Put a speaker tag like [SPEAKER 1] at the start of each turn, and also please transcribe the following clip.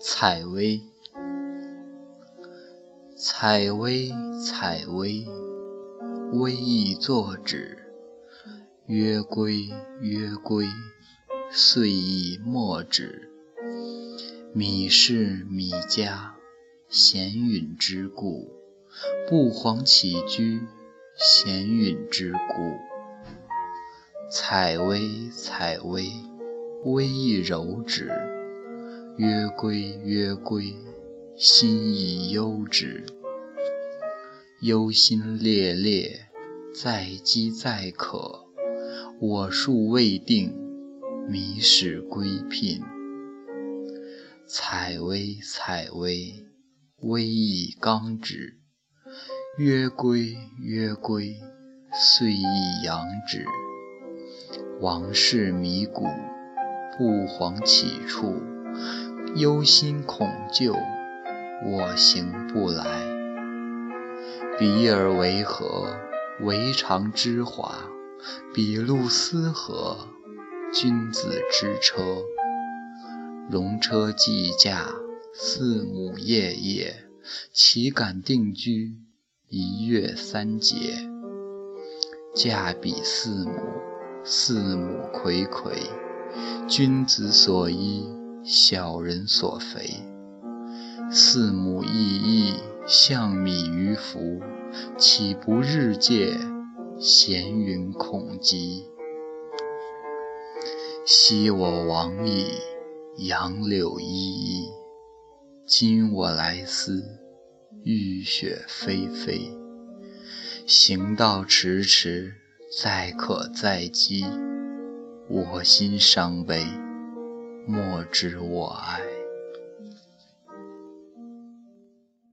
[SPEAKER 1] 采薇，采薇，采薇，微意作止。曰归，曰归，岁亦莫止。米氏，米家，闲允之故；不遑起居，闲允之故。采薇，采薇，微意柔止。曰归，曰归，心亦忧止。忧心烈烈，在饥在渴。我数未定，迷始归聘。采薇，采薇，薇亦刚止。曰归，曰归，岁亦阳止。王室迷谷，不遑起处。忧心恐旧，我行不来。比尔为何？为常之华。比路斯何？君子之车。戎车既驾，四母夜夜，岂敢定居？一月三节。驾彼四母，四母睽睽。君子所依。小人所肥，四母亦亦，象米于夫，岂不日戒？闲云恐极。昔我往矣，杨柳依依；今我来思，雨雪霏霏。行道迟迟，载渴载饥，我心伤悲。莫知我哀。